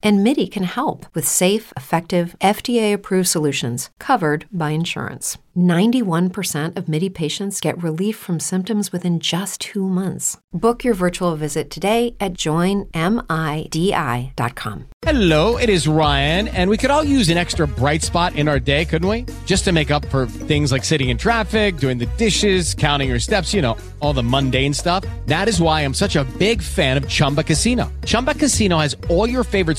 And MIDI can help with safe, effective, FDA approved solutions covered by insurance. 91% of MIDI patients get relief from symptoms within just two months. Book your virtual visit today at joinmidi.com. Hello, it is Ryan, and we could all use an extra bright spot in our day, couldn't we? Just to make up for things like sitting in traffic, doing the dishes, counting your steps, you know, all the mundane stuff. That is why I'm such a big fan of Chumba Casino. Chumba Casino has all your favorite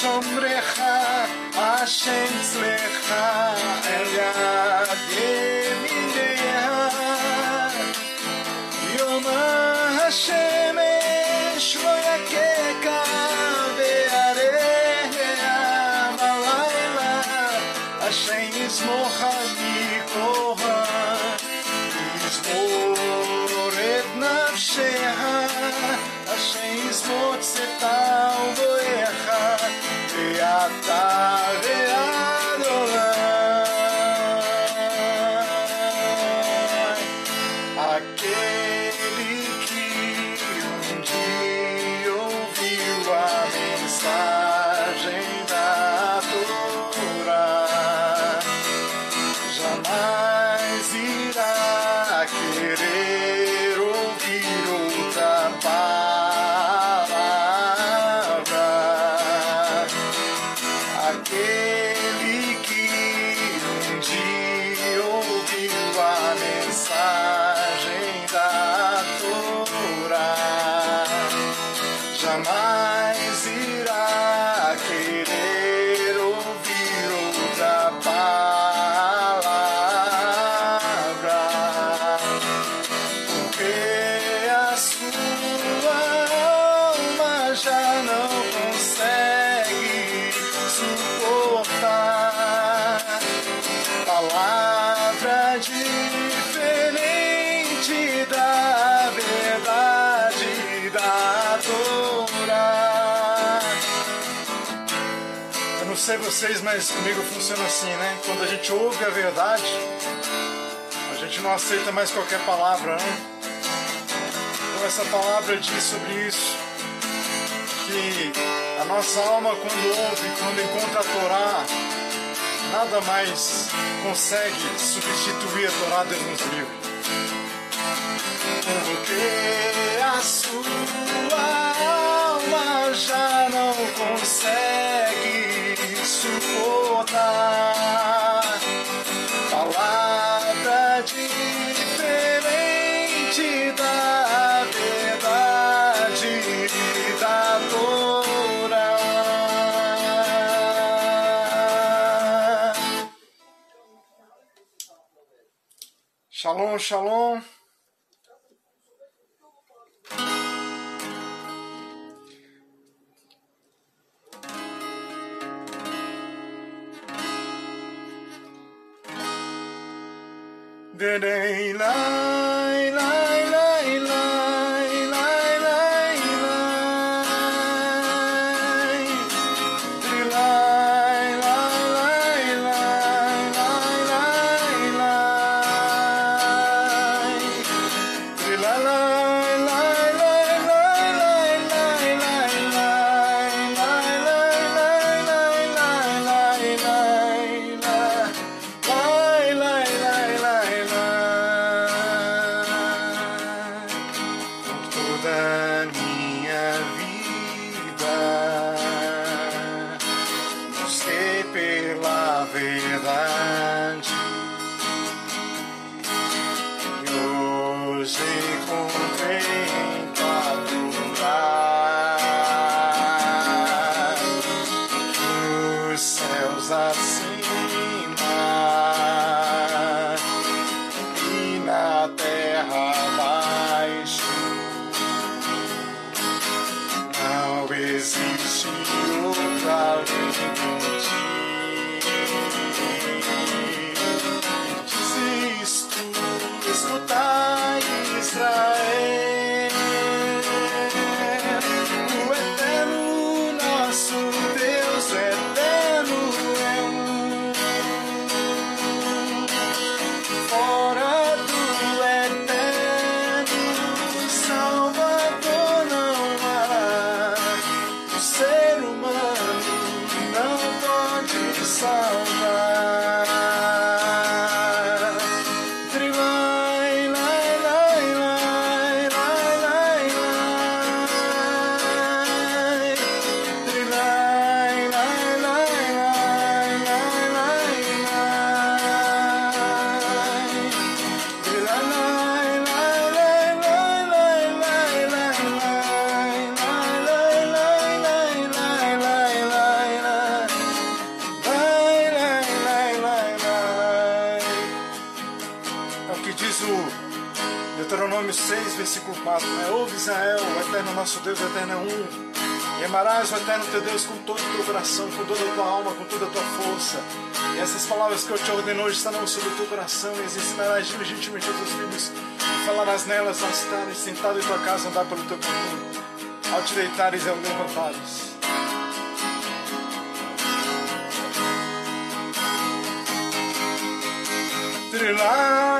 Hashem Shomrecha Hashem Tzlecha El Yad Yemineha Yom HaShemesh Lo Yakeka Ve'areha Malayla Hashem Yismocha Mikoha Yismor Et Nafsheha Hashem Yismor Tzetal Voecha jamais sei vocês, mas comigo funciona assim, né? Quando a gente ouve a verdade, a gente não aceita mais qualquer palavra, né? Então essa palavra diz sobre isso, que a nossa alma quando ouve, quando encontra a Torá, nada mais consegue substituir a Torá, Deus nos livre. Porque a sua Shalom, shalom. Dei lai versículo 4, né? Ouve Israel, o eterno nosso Deus, o eterno é um. E amarás o eterno teu Deus com todo o teu coração, com toda a tua alma, com toda a tua força. E essas palavras que eu te ordeno hoje estarão sobre o teu coração e as ensinarás diligentemente aos teus filhos. E falarás nelas ao estares sentado em tua casa, andar pelo teu caminho, ao te deitares e ao levantares. Trilai,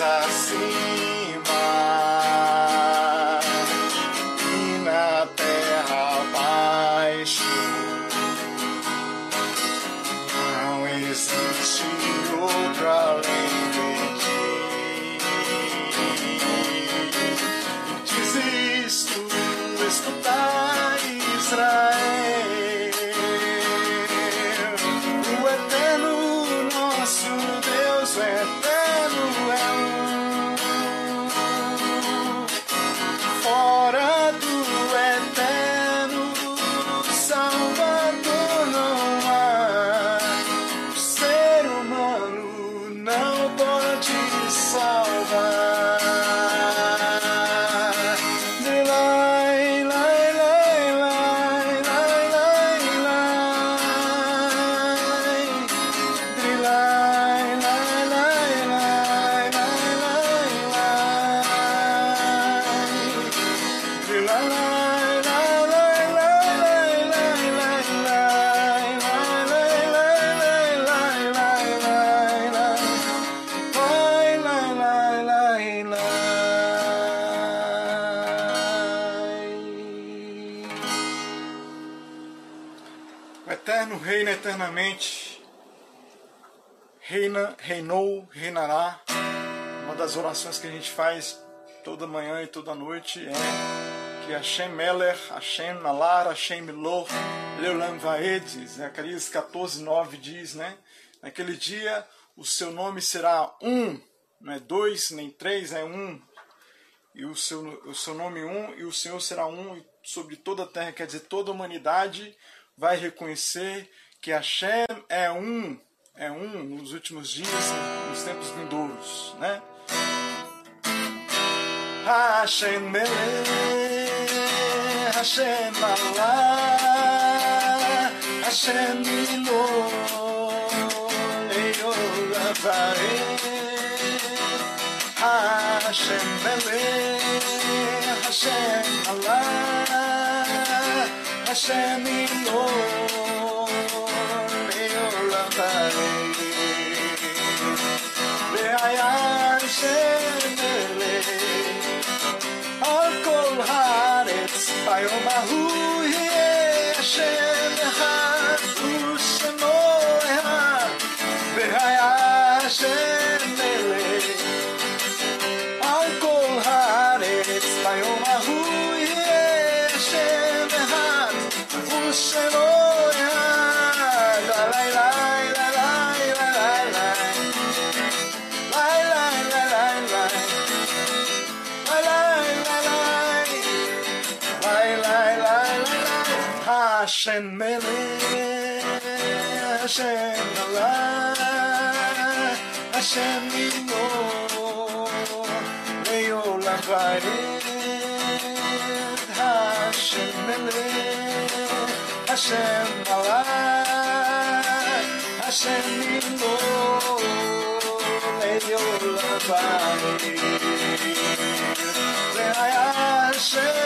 assim. Eternamente, reina, reinou, reinará. Uma das orações que a gente faz toda manhã e toda noite é que Hashem Meler, Hashem Nalar, Hashem Milor, Leulam Vaedes, né? Carias 14, 9 diz, né? Naquele dia o seu nome será um, não é dois, nem três, é um. E o seu, o seu nome um, e o Senhor será um sobre toda a terra, quer dizer, toda a humanidade vai reconhecer que Hashem é um, é um nos últimos dias, nos tempos vindouros, né? Hashem Melech, Hashem Allah, Hashem Milo, Eyol Hashem Melech, Hashem Allah, Hashem Milo, Vai uma rua. Hashem Melech, Hashem Allah, Hashem Imo, Leolam Vaed, Hashem Melech, Hashem Allah, Hashem Imo, Leolam Vaed, Hashem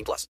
18 plus.